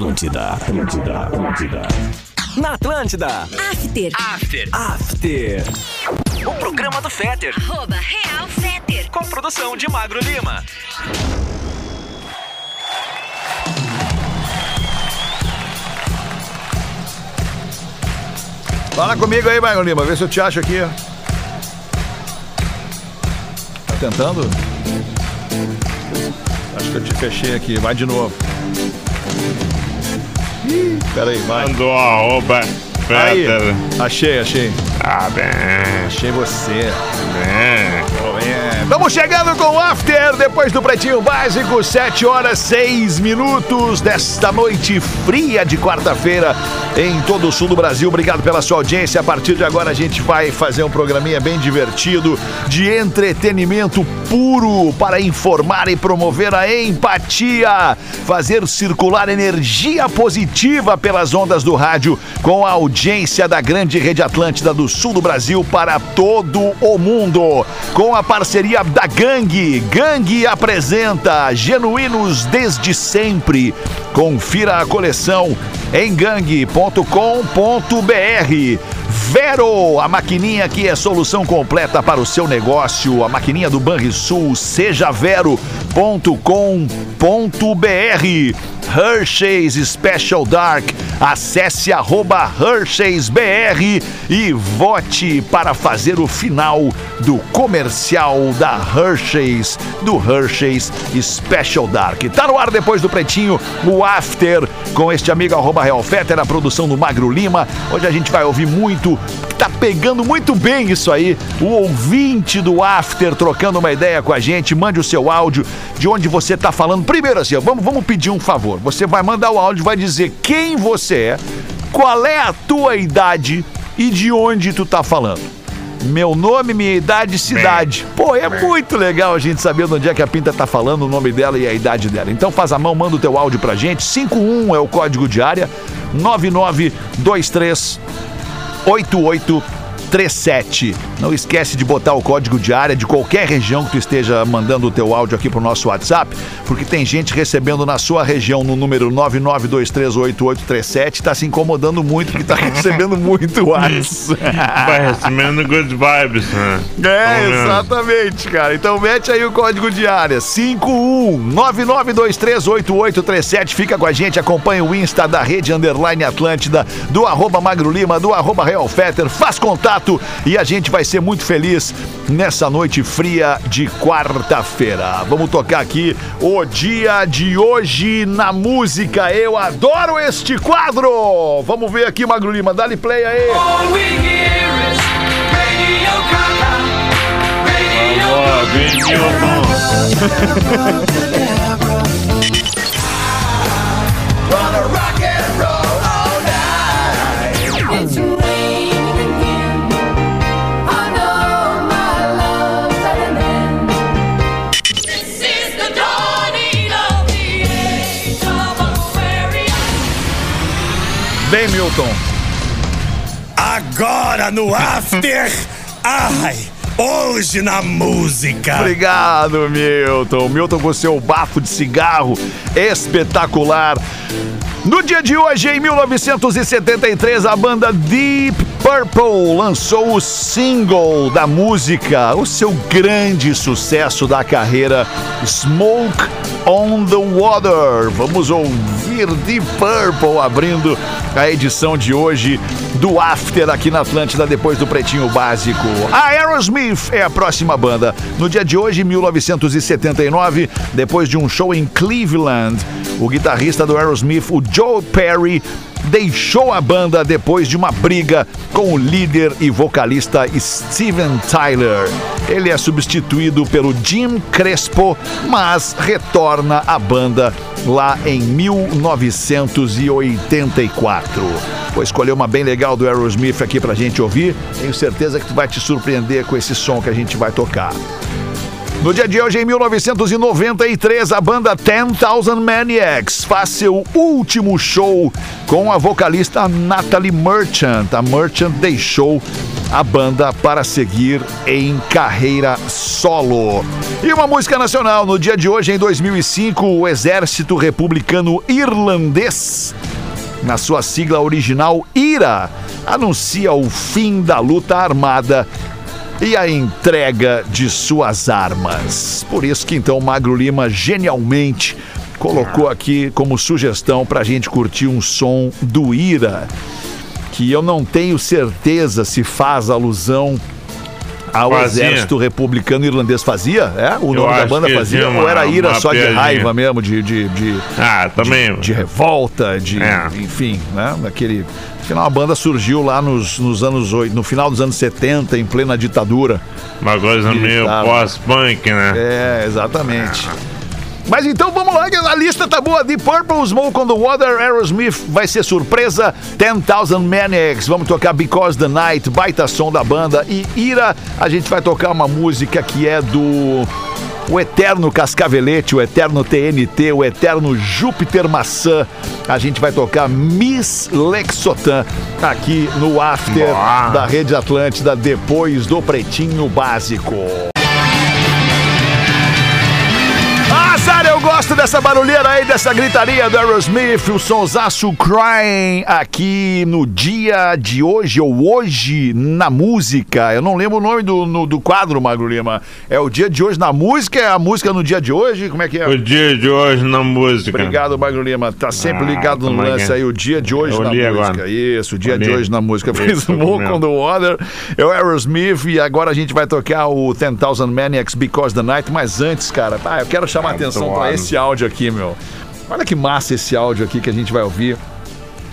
Atlântida, Atlântida, Atlântida. Na Atlântida. After. After. After. O programa do Fetter. Arroba Real Feter. Com produção de Magro Lima. Fala comigo aí, Magro Lima, vê se eu te acho aqui. Tá tentando? Acho que eu te fechei aqui, vai de novo. Ih, peraí, vai. Mandou arroba Aí, achei, achei. Ah, bem. Achei você. bem. Vamos chegando com o After, depois do Pretinho Básico, 7 horas 6 minutos desta noite fria de quarta-feira em todo o sul do Brasil. Obrigado pela sua audiência. A partir de agora a gente vai fazer um programinha bem divertido, de entretenimento puro para informar e promover a empatia, fazer circular energia positiva pelas ondas do rádio com a audiência da grande rede Atlântida do sul do Brasil para todo o mundo. Com a parceria da Gangue. Gangue apresenta Genuínos desde sempre. Confira a coleção em gangue.com.br. Vero, a maquininha que é solução completa para o seu negócio, a maquininha do Banrisul, seja vero.com.br. Hershey's Special Dark, acesse arroba Hershey'sBR e vote para fazer o final do comercial da Hershey's, do Hershey's Special Dark. Tá no ar depois do Pretinho, o After, com este amigo arroba Real Fetter, a produção do Magro Lima. Hoje a gente vai ouvir muito, tá pegando muito bem isso aí, o ouvinte do After trocando uma ideia com a gente. Mande o seu áudio de onde você tá falando. Primeiro assim, vamos, vamos pedir um favor. Você vai mandar o áudio, vai dizer quem você é, qual é a tua idade e de onde tu tá falando. Meu nome, minha idade, cidade. Pô, é muito legal a gente saber de onde é que a Pinta tá falando, o nome dela e a idade dela. Então faz a mão, manda o teu áudio pra gente. 51 é o código de área. 9923 8837. Não esquece de botar o código de área de qualquer região que tu esteja mandando o teu áudio aqui pro nosso WhatsApp, porque tem gente recebendo na sua região no número 99238837, tá se incomodando muito porque tá recebendo muito WhatsApp. Vai recebendo good vibes, né? É, vendo. exatamente, cara. Então mete aí o código de área: 5199238837. Fica com a gente, acompanha o Insta da Rede Underline Atlântida, do arroba Magro Lima, do arroba Real Fetter. Faz contato e a gente vai ser muito feliz nessa noite fria de quarta-feira. Vamos tocar aqui o dia de hoje na música. Eu adoro este quadro. Vamos ver aqui, Magro Lima. Dá-lhe play aí. Vem, Milton. Agora no After. Ai, hoje na música. Obrigado, Milton. Milton com seu bafo de cigarro espetacular. No dia de hoje, em 1973, a banda Deep Purple lançou o single da música, o seu grande sucesso da carreira, Smoke on the Water. Vamos ouvir Deep Purple abrindo a edição de hoje do After aqui na Atlântida, depois do Pretinho Básico. A Aerosmith é a próxima banda. No dia de hoje, 1979, depois de um show em Cleveland, o guitarrista do Aerosmith, o Joe Perry, deixou a banda depois de uma briga com o líder e vocalista Steven Tyler. Ele é substituído pelo Jim Crespo, mas retorna à banda lá em 1984. Vou escolher uma bem legal do Aerosmith aqui pra gente ouvir. Tenho certeza que tu vai te surpreender com esse som que a gente vai tocar. No dia de hoje, em 1993, a banda 10,000 Maniacs faz seu último show com a vocalista Natalie Merchant. A Merchant deixou a banda para seguir em carreira solo. E uma música nacional. No dia de hoje, em 2005, o Exército Republicano Irlandês na sua sigla original IRA, anuncia o fim da luta armada e a entrega de suas armas. Por isso que então Magro Lima genialmente colocou aqui como sugestão pra gente curtir um som do IRA, que eu não tenho certeza se faz alusão ao Fazia. exército republicano irlandês fazia? É? O Eu nome da banda fazia? tinha Ou era uma- ira uma só de piadinha. raiva mesmo, de- de- de, Ah, também. de revolta, de É. enfim, né? Daquele. Afinal, a banda surgiu lá nos, nos anos oit- no final dos anos 70, em plena ditadura. Uma coisa meio pós-punk, né? É, exatamente. Mas então vamos lá, a lista tá boa. The Purple, Smoke on the Water, Aerosmith vai ser surpresa. 10,000 Maniacs, vamos tocar Because the Night, baita som da banda. E Ira, a gente vai tocar uma música que é do. O eterno Cascavelete, o eterno TNT, o eterno Júpiter Maçã. A gente vai tocar Miss Lexotan aqui no After Boa. da Rede Atlântida, depois do Pretinho Básico. Gosto dessa barulheira aí, dessa gritaria do Aerosmith, o sonsaço Crying aqui no dia de hoje, ou hoje na música. Eu não lembro o nome do, no- do quadro, Magro Lima. É o dia de hoje na música? É a música no dia de hoje? Como é que é? O dia de hoje na música. Obrigado, Magro Lima. Tá sempre Ah, ligado no como é lance é? aí, o dia de hoje Eu na música. agora. Isso, o dia de hoje na música. Fez mesmo. on the Water, é o Aerosmith e agora a gente vai tocar o 10,000 Maniacs Because the Night. Mas antes, cara, tá, eu quero chamar a atenção para Adoro. Esse áudio aqui, meu. Olha que massa esse áudio aqui que a gente vai ouvir.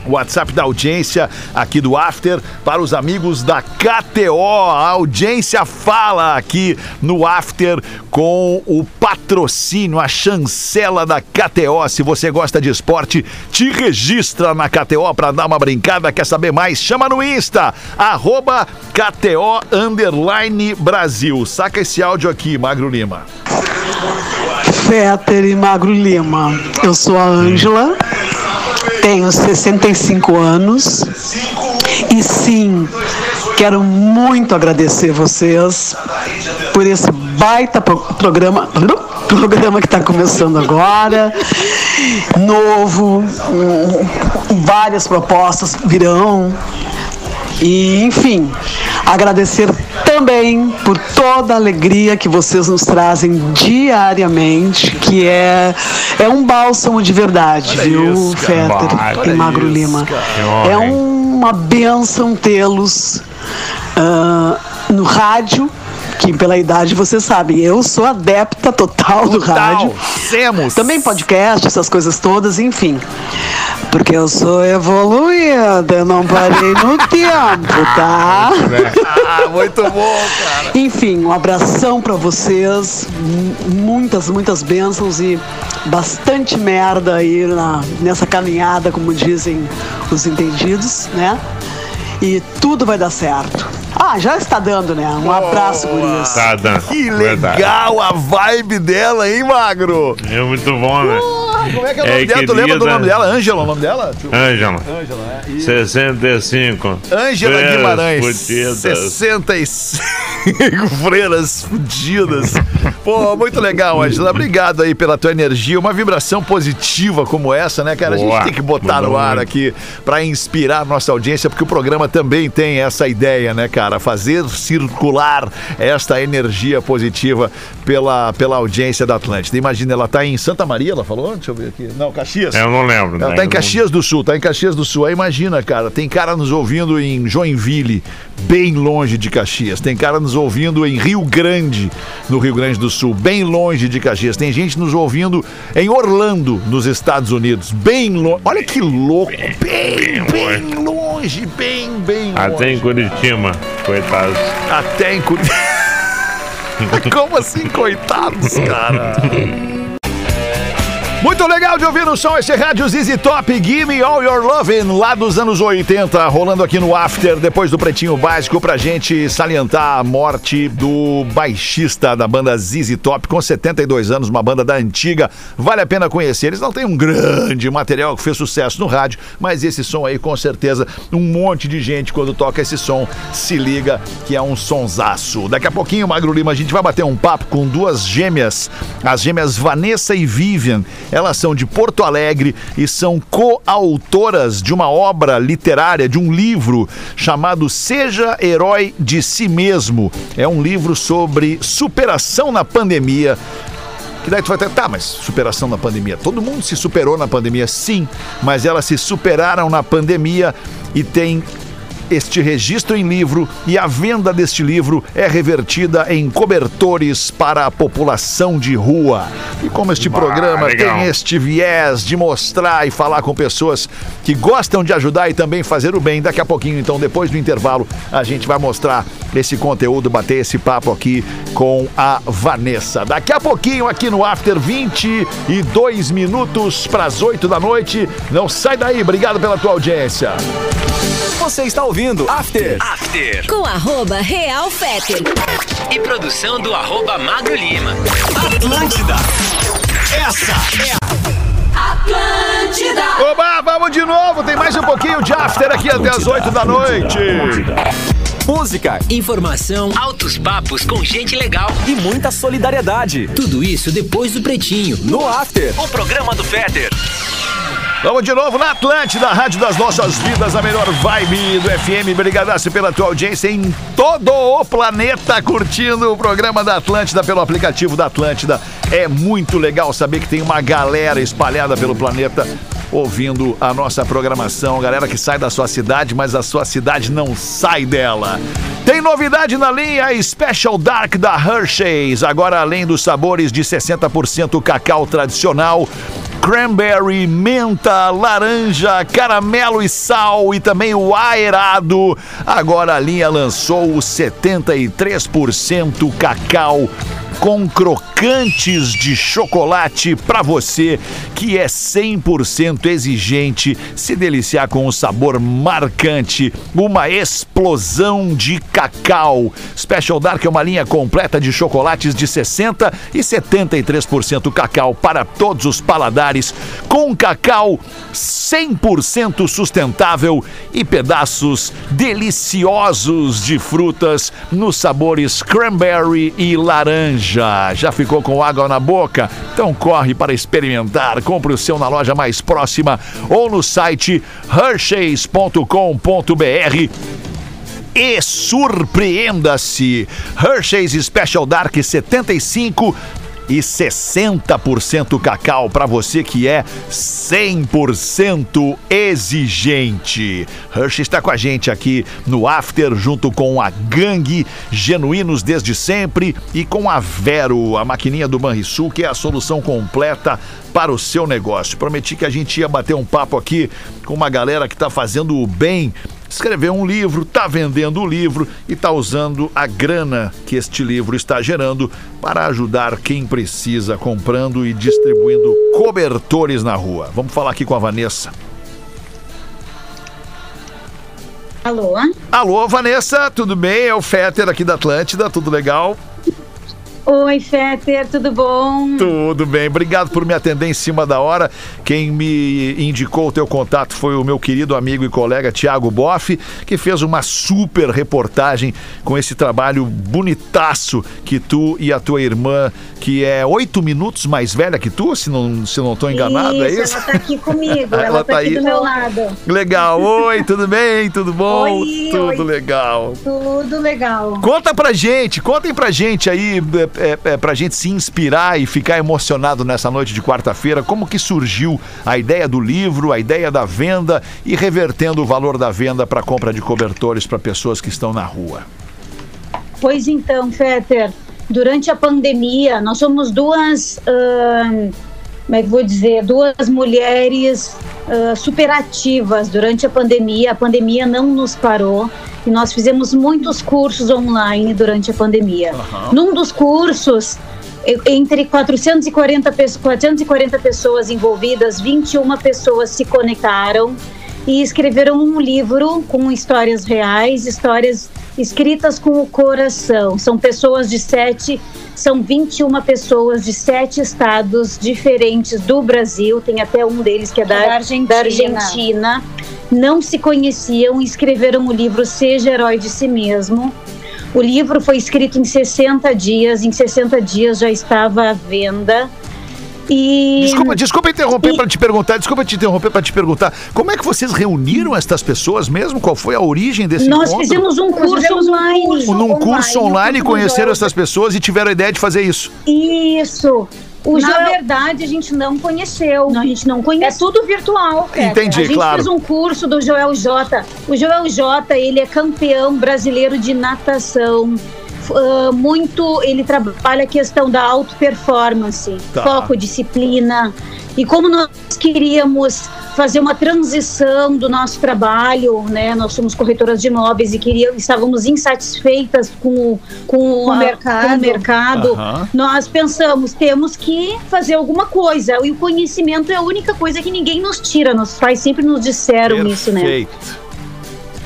WhatsApp da audiência aqui do After para os amigos da KTO. A audiência fala aqui no After com o patrocínio, a chancela da KTO. Se você gosta de esporte, te registra na KTO para dar uma brincada. Quer saber mais? Chama no Insta, arroba KTO Brasil. Saca esse áudio aqui, Magro Lima. Féter e Magro Lima. Eu sou a Ângela, tenho 65 anos e sim, quero muito agradecer vocês por esse baita pro- programa, programa que está começando agora, novo, hum, várias propostas virão. E, enfim, agradecer também por toda a alegria que vocês nos trazem diariamente, que é, é um bálsamo de verdade, Olha viu, isso, Olha e Magro isso, Lima. cara. É uma benção tê-los ah, no rádio, que pela idade vocês sabem, eu sou adepta total do rádio. Semos. Também podcast, essas coisas todas, enfim. Porque eu sou evoluída, eu não parei no tempo, tá? Ah, muito bom, cara. Enfim, um abração pra vocês, muitas, muitas bênçãos e bastante merda aí na, nessa caminhada, como dizem os entendidos, né? E tudo vai dar certo. Ah, já está dando, né? Um abraço, gurias. Tá, Dan. Que legal a vibe dela, hein, Magro? É muito bom, né? Como é que é o nome É, dela? Tu lembra do querida. nome dela? Ângela, o nome dela? Eu- Ângela, Ângela, né? E- 65. Ângela Guimarães. fudidas. 65 freiras fudidas. Pô, muito legal, Ângela. Obrigado aí pela tua energia. Uma vibração positiva como essa, né, cara? A gente Boa. tem que botar no Mandou ar aqui pra inspirar nossa audiência, porque o programa também tem essa ideia, né, cara? Fazer circular esta energia positiva pela, pela audiência da Atlântida. Imagina, ela tá em Santa Maria, ela falou? Deixa eu ver aqui. Não, Caxias. Eu não lembro. Ela né? tá em Caxias do Sul, tá em Caxias do Sul. Aí imagina, cara, tem cara nos ouvindo em Joinville, bem longe de Caxias. Tem cara nos ouvindo em Rio Grande, no Rio Grande do Sul, bem longe de Caxias. Tem gente nos ouvindo em Orlando, nos Estados Unidos, bem longe. Olha que louco, bem, bem longe, bem, bem longe. Até em Curitiba, coitados. Até em Curitiba. Como assim, coitados, cara? Muito legal de ouvir o som esse rádio ZZ Top, Give Me All Your Lovin', lá dos anos 80, rolando aqui no After, depois do Pretinho Básico, pra gente salientar a morte do baixista da banda ZZ Top, com 72 anos, uma banda da antiga, vale a pena conhecer. Eles não têm um grande material que fez sucesso no rádio, mas esse som aí, com certeza, um monte de gente, quando toca esse som, se liga que é um sonsaço. Daqui a pouquinho, Magro Lima, a gente vai bater um papo com duas gêmeas, as gêmeas Vanessa e Vivian. Elas são de Porto Alegre e são coautoras de uma obra literária, de um livro chamado Seja Herói de Si Mesmo. É um livro sobre superação na pandemia. Que daí tu vai ter, tá, mas superação na pandemia. Todo mundo se superou na pandemia, sim, mas elas se superaram na pandemia e tem este registro em livro e a venda deste livro é revertida em cobertores para a população de rua. E como este programa legal. tem este viés de mostrar e falar com pessoas que gostam de ajudar e também fazer o bem, daqui a pouquinho, então, depois do intervalo, a gente vai mostrar esse conteúdo, bater esse papo aqui com a Vanessa. Daqui a pouquinho, aqui no After 22 minutos para as 8 da noite. Não sai daí, obrigado pela tua audiência. Você está ouvindo After. After. Com arroba Real Feter. E produção do arroba Magro Lima. Atlântida. Essa é a Atlântida. Oba, vamos de novo, tem mais um pouquinho de After aqui até as 8 da noite. música Informação altos papos com gente legal. e muita solidariedade. Tudo isso depois do Pretinho. No After. O programa do Fetter. Vamos de novo na Atlântida, Rádio das Nossas Vidas, a melhor vibe do FM. Brigadaço pela tua audiência em todo o planeta, curtindo o programa da Atlântida pelo aplicativo da Atlântida. É muito legal saber que tem uma galera espalhada pelo planeta ouvindo a nossa programação. Galera que sai da sua cidade, mas a sua cidade não sai dela. Tem novidade na linha Special Dark da Hershey's. Agora, além dos sabores de 60% cacau tradicional, cranberry, menta, laranja, caramelo e sal e também o aerado. Agora a linha lançou o 73% cacau com crocantes de chocolate para você que é 100% exigente se deliciar com um sabor marcante, uma explosão de cacau. Special Dark é uma linha completa de chocolates de 60 e 73% cacau para todos os paladares, com cacau 100% sustentável e pedaços deliciosos de frutas nos sabores cranberry e laranja. Já ficou com água na boca? Então corre para experimentar. Compre o seu na loja mais próxima ou no site hersheys.com.br e surpreenda-se. Hershey's Special Dark 75 e 60% cacau para você que é 100% exigente. Hershey está com a gente aqui no After junto com a Gangue Genuínos desde sempre e com a Vero, a maquininha do Banrisul, que é a solução completa para o seu negócio. Prometi que a gente ia bater um papo aqui com uma galera que está fazendo o bem escreveu um livro, está vendendo o livro e está usando a grana que este livro está gerando para ajudar quem precisa, comprando e distribuindo cobertores na rua. Vamos falar aqui com a Vanessa. Alô? Alô, Vanessa, tudo bem? É o Fetter aqui da Atlântida, tudo legal? Oi, Fetter, tudo bom? Tudo bem, obrigado por me atender em cima da hora. Quem me indicou o teu contato foi o meu querido amigo e colega Tiago Boff, que fez uma super reportagem com esse trabalho bonitaço que tu e a tua irmã, que é oito minutos mais velha que tu, se não se não estou enganado, é isso? Ela tá aqui comigo, Ela ela, tá tá, aqui aí. do meu lado. Legal, oi, tudo bem? Tudo bom? Oi, tudo oi. legal. Tudo legal. Conta pra gente, contem pra gente aí, é, é, é, pra gente se inspirar e ficar emocionado nessa noite de quarta-feira, como que surgiu a ideia do livro, a ideia da venda e revertendo o valor da venda para compra de cobertores para pessoas que estão na rua. Pois então, Fetter, durante a pandemia, nós somos duas, ahn, como é que eu vou dizer, duas mulheres ah, superativas durante a pandemia. A pandemia não nos parou e nós fizemos muitos cursos online durante a pandemia. Num dos cursos, entre 440, pe- 440 pessoas envolvidas, 21 pessoas se conectaram e escreveram um livro com histórias reais, histórias escritas com o coração. São pessoas de sete, são 21 pessoas de sete estados diferentes do Brasil. Tem até um deles que é da, Da Argentina. da Argentina. Não se conheciam e escreveram o livro Seja Herói de Si Mesmo. O livro foi escrito em 60 dias, em 60 dias já estava à venda. E Desculpa, desculpa interromper para te perguntar, desculpa te interromper para te perguntar, como é que vocês reuniram estas pessoas mesmo? Qual foi a origem desse nós encontro? fizemos um curso fizemos um online. curso Num curso online com o conheceram essas pessoas e tiveram a ideia de fazer isso. Isso. O Na Joel- verdade, a gente não conheceu. Não, a gente não É conhece. tudo virtual. Peter. Entendi, A gente claro. fez um curso do Joel J. O Joel J, ele é campeão brasileiro de natação. Ah, muito, ele trabalha a questão da auto performance, Tá. foco, disciplina. E como nós queríamos fazer uma transição do nosso trabalho, né? Nós somos corretoras de imóveis e queríamos, estávamos insatisfeitas com, o- com, o a- mercado. com o mercado. Nós pensamos, temos que fazer alguma coisa. E o conhecimento é a única coisa que ninguém nos tira. Nossos pais sempre nos disseram isso, né? Perfeito.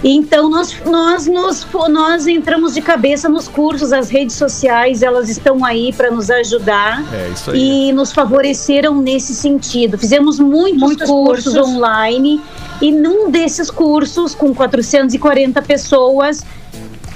Então nós, nós, nos, nós entramos de cabeça nos cursos, as redes sociais, elas estão aí para nos ajudar. É isso aí. E nos favoreceram nesse sentido. Fizemos muitos, Muitos cursos, cursos. online e num desses cursos, com 440 pessoas,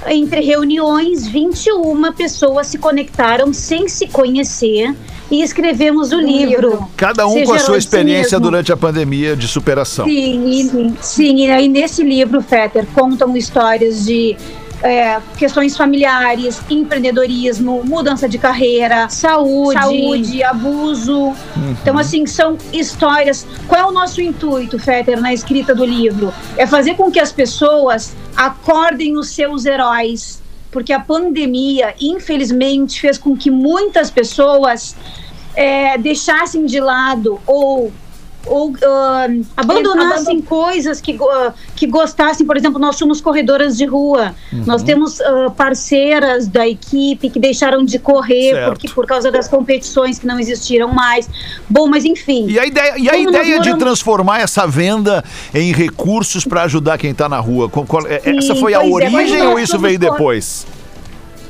entre reuniões, 21 pessoas se conectaram sem se conhecer e escrevemos o livro. livro. Cada um Seja com a sua si experiência mesmo. durante a pandemia de superação. Sim, e, sim, e aí nesse livro, Fetter, contam histórias de é, questões familiares, empreendedorismo, mudança de carreira, Saúde. saúde, abuso. Então, assim, são histórias. Qual é o nosso intuito, Fetter, na escrita do livro? É fazer com que as pessoas acordem os seus heróis. Porque a pandemia, infelizmente, fez com que muitas pessoas é, deixassem de lado ou ou ah, abandonassem coisas que, ah, que gostassem. Por exemplo, nós somos corredoras de rua. Nós temos ah, parceiras da equipe que deixaram de correr Certo. porque, por causa das competições que não existiram mais. Bom, mas enfim. E a ideia, e a ideia de moramos- transformar essa venda em recursos para ajudar quem está na rua? Qual- qual- é- Sim, essa foi a é, origem mas ou isso veio cor- depois?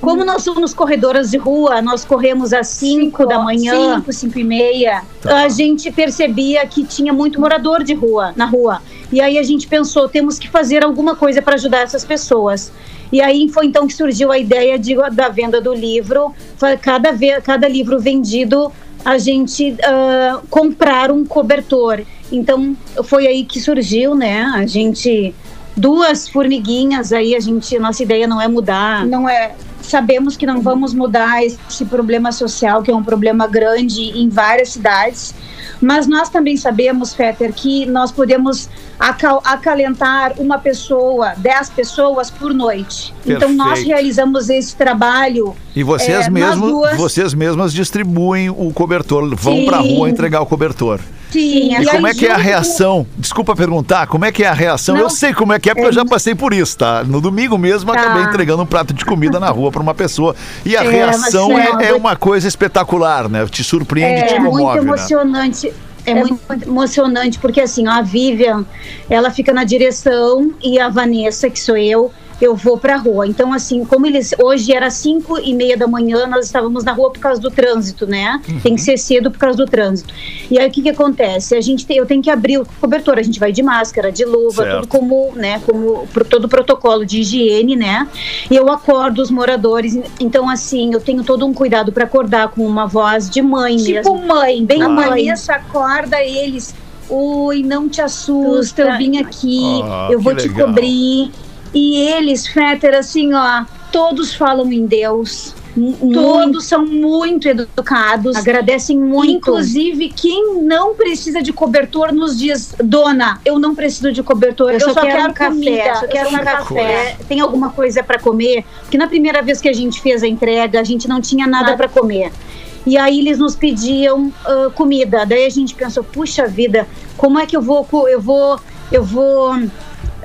Como nós somos corredoras de rua, nós corremos às 5 da manhã. 5, 5 e meia. a gente percebia que tinha muito morador de rua na rua. E aí a gente pensou, temos que fazer alguma coisa para ajudar essas pessoas. E aí foi então que surgiu a ideia de, da venda do livro. Cada, cada livro vendido, a gente ah, comprar um cobertor. Então foi aí que surgiu, né? A gente duas formiguinhas aí a gente nossa ideia não é mudar Não é. Sabemos que não vamos mudar esse problema social, que é um problema grande em várias cidades. Mas nós também sabemos, Fetter, que nós podemos acal- acalentar uma pessoa, dez pessoas por noite. Então nós Perfeito. realizamos esse trabalho. E vocês, É, nós mesmos, duas- vocês mesmas distribuem o cobertor, vão Sim. pra rua entregar o cobertor. Sim, E, como é que é a reação? Desculpa perguntar, como é que é a reação? Não. Eu sei como é que é, porque eu já passei por isso, tá? No domingo mesmo, Tá. acabei entregando um prato de comida na rua pra uma pessoa. E a É, reação é, é, é uma coisa espetacular, né? Te surpreende, É te muito comove, né? emocionante. É, muito emocionante, porque assim, ó, a Vivian, ela fica na direção e a Vanessa, que sou eu, eu vou pra rua. Então, assim, como eles. Hoje era cinco e meia da manhã, nós estávamos na rua por causa do trânsito, né? Tem que ser cedo por causa do trânsito. E aí o que, que acontece? A gente tem, eu tenho que abrir o cobertor, a gente vai de máscara, de luva, Certo. tudo como, né? Como todo o protocolo de higiene, né? E eu acordo os moradores. Então, assim, eu tenho todo um cuidado para acordar com uma voz de mãe Tipo mesmo. mãe, bem Claro. a Vanessa acorda eles. Oi, não te assusta, eu vim aqui, Ah, eu vou te legal. cobrir. E eles, Fetter, assim, ó, todos falam em Deus. Todos são muito educados. Agradecem muito. Inclusive, quem não precisa de cobertor nos diz, dona, eu não preciso de cobertor, eu, Eu, só, quero, quero um café, comida, só eu quero um café. Tem alguma coisa para comer? Porque na primeira vez que a gente fez a entrega, a gente não tinha nada Nada. para comer. E aí eles nos pediam ah, comida. Daí a gente pensou, puxa vida, como é que eu vou, eu vou, eu vou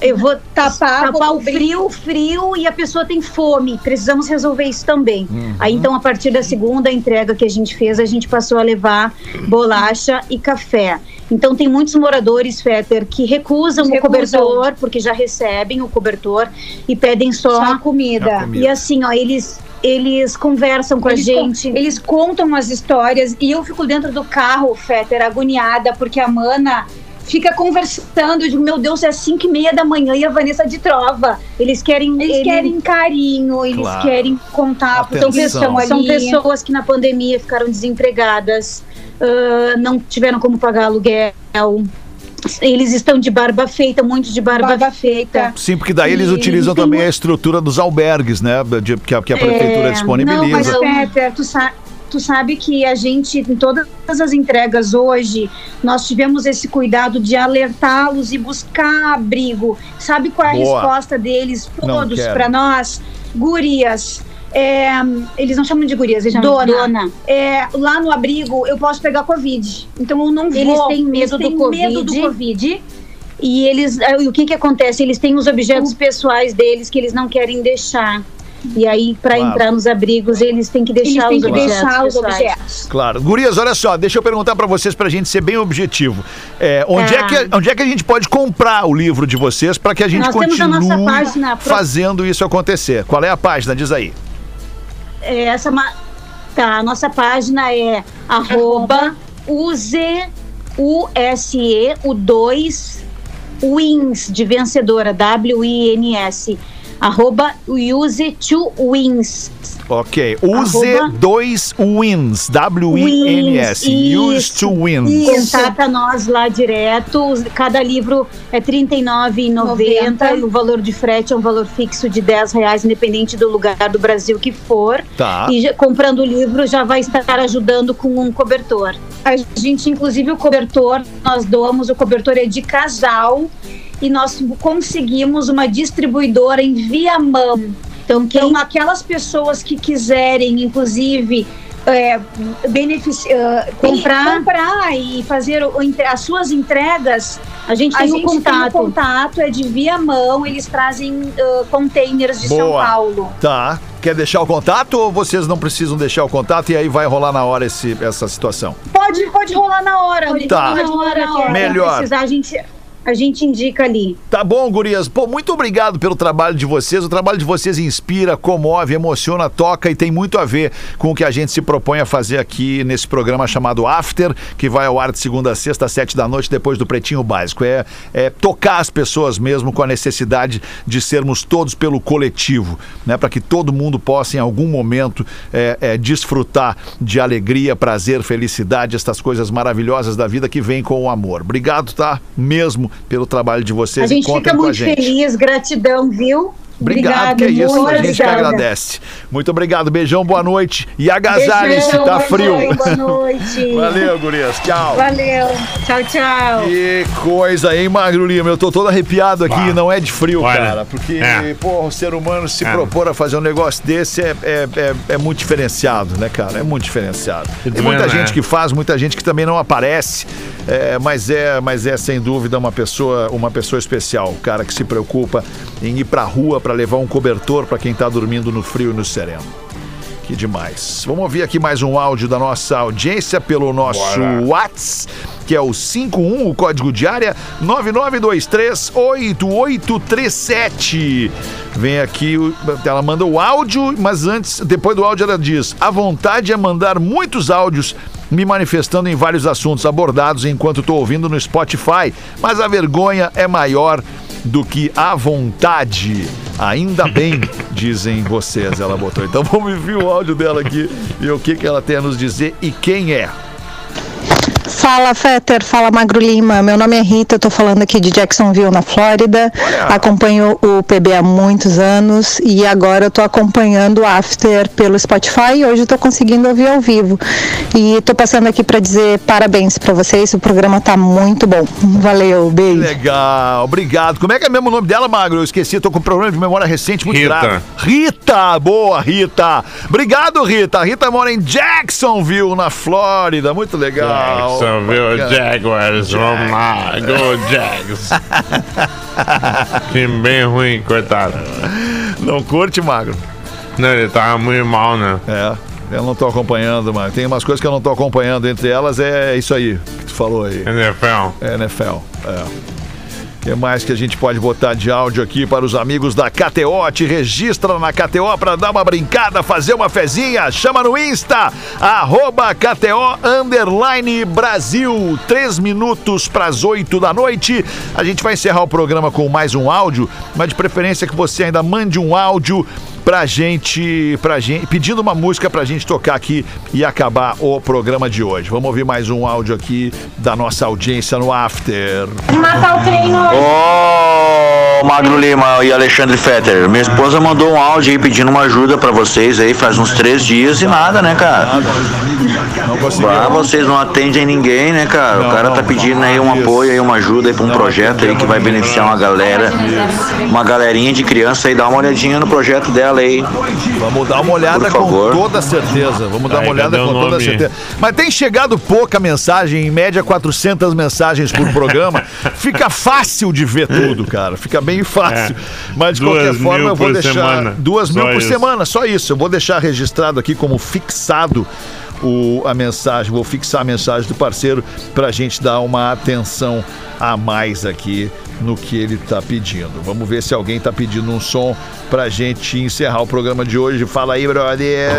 Eu vou tapar, Tapar vou o frio, frio e a pessoa tem fome. Precisamos resolver isso também. Uhum. Aí então, a partir da segunda entrega que a gente fez, a gente passou a levar bolacha e café. Então tem muitos moradores, Fetter, que recusam, Recusam. o cobertor, porque já recebem o cobertor e pedem só, Só a comida. A comida. E assim, ó, eles, eles conversam com Eles a gente. eles contam as histórias e eu fico dentro do carro, Fetter, agoniada, porque a Mana fica conversando. Eu digo, meu Deus, é 5 e meia da manhã e a Vanessa de trova. Eles querem, Eles ele- querem carinho, eles Claro. querem contato. Então, São, pessoas que na pandemia ficaram desempregadas, ah, não tiveram como pagar aluguel. Eles estão de barba feita, muitos de barba, Barba feita. feita. Sim, porque daí eles E utilizam também a muito- estrutura dos albergues, né? de- que, a, que a prefeitura É, disponibiliza. Não, mas Peter, tu, sa tu sabe que a gente, em todas as entregas hoje, nós tivemos esse cuidado de alertá-los e buscar abrigo. Sabe qual é a Boa. resposta deles, todos, para nós? Gurias. É, eles não chamam de gurias, eles chamam Dona. de dona. É, lá no abrigo eu posso pegar Covid. Então eu não Eles vou. têm medo Eles do têm medo do Covid. E eles, e o que que acontece? Eles têm os objetos pessoais deles que eles não querem deixar. E aí, para Claro. entrar nos abrigos, eles têm que deixar têm os que objetos deixar os objetos. Claro. Gurias, olha só, deixa eu perguntar pra vocês pra gente ser bem objetivo. É, onde, Tá. é que, onde é que a gente pode comprar o livro de vocês pra que a gente Nós temos a continue nossa página pro- fazendo isso acontecer? Qual é a página? Diz aí. É, essa ma- tá, a nossa página é arroba use USE, o 2 wins de vencedora, W-I-N-S. Arroba use to wins. Ok. Use Arroba- dois wins. W-I-N-S. Use to wins. Isso. Contata nós lá direto. Cada livro é R$ 39,90 e o valor de frete é um valor fixo de 10 reais, independente do lugar do Brasil que for. Tá. E já- comprando o livro já vai estar ajudando com um cobertor. A gente, inclusive, o cobertor, nós doamos, o cobertor é de casal e nós conseguimos uma distribuidora em Viamão. Então, quem Então, aquelas pessoas que quiserem, inclusive, é, benefici- ah, Comprar. comprar e fazer o- entre- as suas entregas, a gente a tem gente o contato. tem o contato, é de Viamão, eles trazem ah, containers de São Boa. Paulo. Tá. Quer deixar o contato ou vocês não precisam deixar o contato e aí vai rolar na hora esse, essa situação? Pode, pode rolar na hora. Pode Tá. rolar na hora, Na hora. Melhor. precisar, a gente, a gente indica ali. Tá bom, gurias. Pô, muito obrigado pelo trabalho de vocês. O trabalho de vocês inspira, comove, emociona, toca e tem muito a ver com o que a gente se propõe a fazer aqui nesse programa chamado After, que vai ao ar de segunda a sexta, às sete da noite, depois do Pretinho Básico. É, é tocar as pessoas mesmo com a necessidade de sermos todos pelo coletivo, né? Para que todo mundo possa, em algum momento, é, é, desfrutar de alegria, prazer, felicidade, estas coisas maravilhosas da vida que vêm com o amor. Obrigado, tá? Mesmo pelo trabalho de vocês A gente contem fica muito gente. feliz, gratidão, viu? Obrigado, que é isso. A gente que obrigada. agradece. Muito obrigado. Beijão, boa noite. E agasalhe-se, tá boa frio. noite, Boa noite. Valeu, gurias. Tchau. Valeu. Tchau, tchau. Que coisa, hein, Magro Lima? Eu tô todo arrepiado aqui, Bah. não é de frio, Olha, cara. Porque, é. pô, o ser humano se É. propor a fazer um negócio desse é, é, é, é muito diferenciado, né, cara? É muito diferenciado. Tem muita vê, gente né? que faz, muita gente que também não aparece, é, mas é, mas é sem dúvida uma pessoa, uma pessoa especial, o cara que se preocupa em ir pra rua pra levar um cobertor pra quem tá dormindo no frio e no sereno. Que demais. Vamos ouvir aqui mais um áudio da nossa audiência pelo nosso Bora. Whats, que é o 51, o código de área 99238837. Vem aqui, ela manda o áudio, mas antes, depois do áudio ela diz: "A vontade é mandar muitos áudios me manifestando em vários assuntos abordados enquanto estou ouvindo no Spotify, mas a vergonha é maior do que a vontade. Ainda bem, dizem vocês, ela botou. Então vamos ouvir o áudio dela aqui e o que, que ela tem a nos dizer e quem é. Fala, Fetter. Fala, Magro Lima. Meu nome é Rita, eu tô falando aqui de Jacksonville, na Flórida. Olha. Acompanho o PB há muitos anos e agora eu tô acompanhando o After pelo Spotify e hoje eu tô conseguindo ouvir ao vivo. E tô passando aqui para dizer parabéns para vocês, o programa tá muito bom. Valeu, beijo. Legal, obrigado. Como é que é mesmo o nome dela, Magro? Eu esqueci, tô com problema de memória recente muito Rita. grave. Rita, boa, Rita. Obrigado, Rita. A Rita mora em Jacksonville, na Flórida. Muito legal. Jackson. Quero ver o Jaguars. Vamos lá. Go Jags. Time bem ruim, coitado. Não curte, Magro? Não, ele tava muito mal, né? É, eu não tô acompanhando, mas tem umas coisas que eu não tô acompanhando. Entre elas é isso aí que tu falou aí. NFL. É NFL. É. Que mais que a gente pode botar de áudio aqui para os amigos da KTO? Te registra na KTO para dar uma brincada, fazer uma fezinha. Chama no Insta, arroba KTO Underline Brasil. Três minutos para as oito da noite. A gente vai encerrar o programa com mais um áudio, mas de preferência que você ainda mande um áudio pra gente, pra gente, pedindo uma música pra gente tocar aqui e acabar o programa de hoje. Vamos ouvir mais um áudio aqui da nossa audiência no After. Matar o treino. Ô, Magro Lima e Alexandre Fetter, minha esposa mandou um áudio aí pedindo uma ajuda pra vocês aí faz uns três dias e nada, né, cara? Ah, vocês não atendem ninguém, né, cara? O cara tá pedindo aí um apoio aí, uma ajuda aí pra um projeto aí que vai beneficiar uma galera, uma galerinha de criança aí, dá uma olhadinha no projeto dela aí. Vamos dar uma olhada Por com toda certeza. Vamos dar uma olhada com toda certeza. Mas tem chegado pouca mensagem, em média 400 mensagens por programa. Fica fácil de ver tudo, cara. Fica bem fácil. Mas de É. Duas qualquer forma, mil eu vou deixar semana. duas mil Só por isso. semana, só isso. Eu vou deixar registrado aqui como fixado. O, a mensagem, vou fixar a mensagem do parceiro pra gente dar uma atenção a mais aqui no que ele tá pedindo. Vamos ver se alguém tá pedindo um som pra gente encerrar o programa de hoje. Fala aí, brother.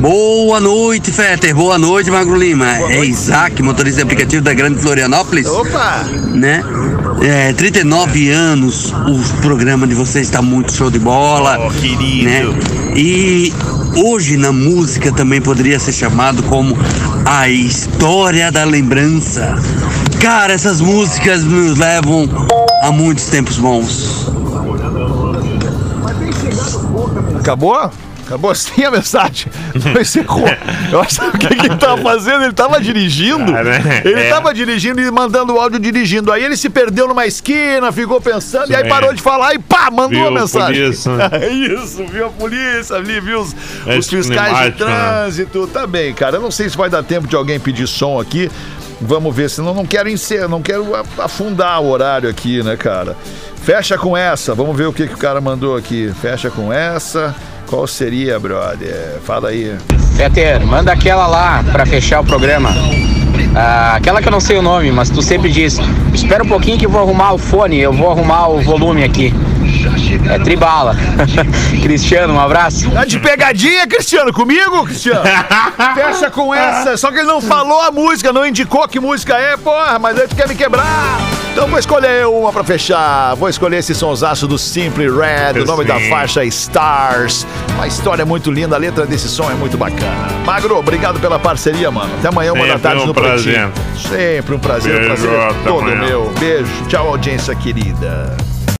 Boa noite, Fetter. Boa noite, Magro Lima. É Isaac, motorista de aplicativo da Grande Florianópolis. Opa! Né? É, 39 anos, o programa de vocês está muito show de bola. Oh, querido. Né? E hoje na música também poderia ser chamado como a história da lembrança. Cara, essas músicas nos levam a muitos tempos bons. Acabou? Acabou assim a mensagem. Não encerrou. Eu acho que o que, que ele tava fazendo? Ele tava dirigindo. Cara, Ele é. tava dirigindo e mandando o áudio dirigindo. Aí ele se perdeu numa esquina, ficou pensando, e aí Sim. parou de falar e pá, mandou Viu a mensagem. polícia. É isso, viu a polícia ali, viu os, É os fiscais de né? trânsito. Tá bem, cara. Eu não sei se vai dar tempo de alguém pedir som aqui. Vamos ver, senão não quero encer, não quero afundar o horário aqui, né, cara? Fecha com essa, vamos ver o que, que o cara mandou aqui. Fecha com essa. Qual seria, brother? Fala aí. Peter, manda aquela lá pra fechar o programa. Ah, aquela que eu não sei o nome, mas tu sempre diz: espera um pouquinho que eu vou arrumar o fone, eu vou arrumar o volume aqui. É tribala. Cristiano, um abraço. Tá de pegadinha, Cristiano? Comigo, Cristiano? Fecha com essa. Só que ele não falou a música, não indicou que música é, porra, mas aí tu quer me quebrar. Então vou escolher uma pra fechar. Vou escolher esse sonsaço do Simply Red, o nome da Sim. faixa é Stars. Uma história muito linda, a letra desse som é muito bacana. Magro, obrigado pela parceria, mano. Até amanhã, uma da Sempre tarde um no prazer. Pretinho. Sempre um prazer, um Beijo, prazer é até todo amanhã. meu. Beijo, tchau, audiência querida.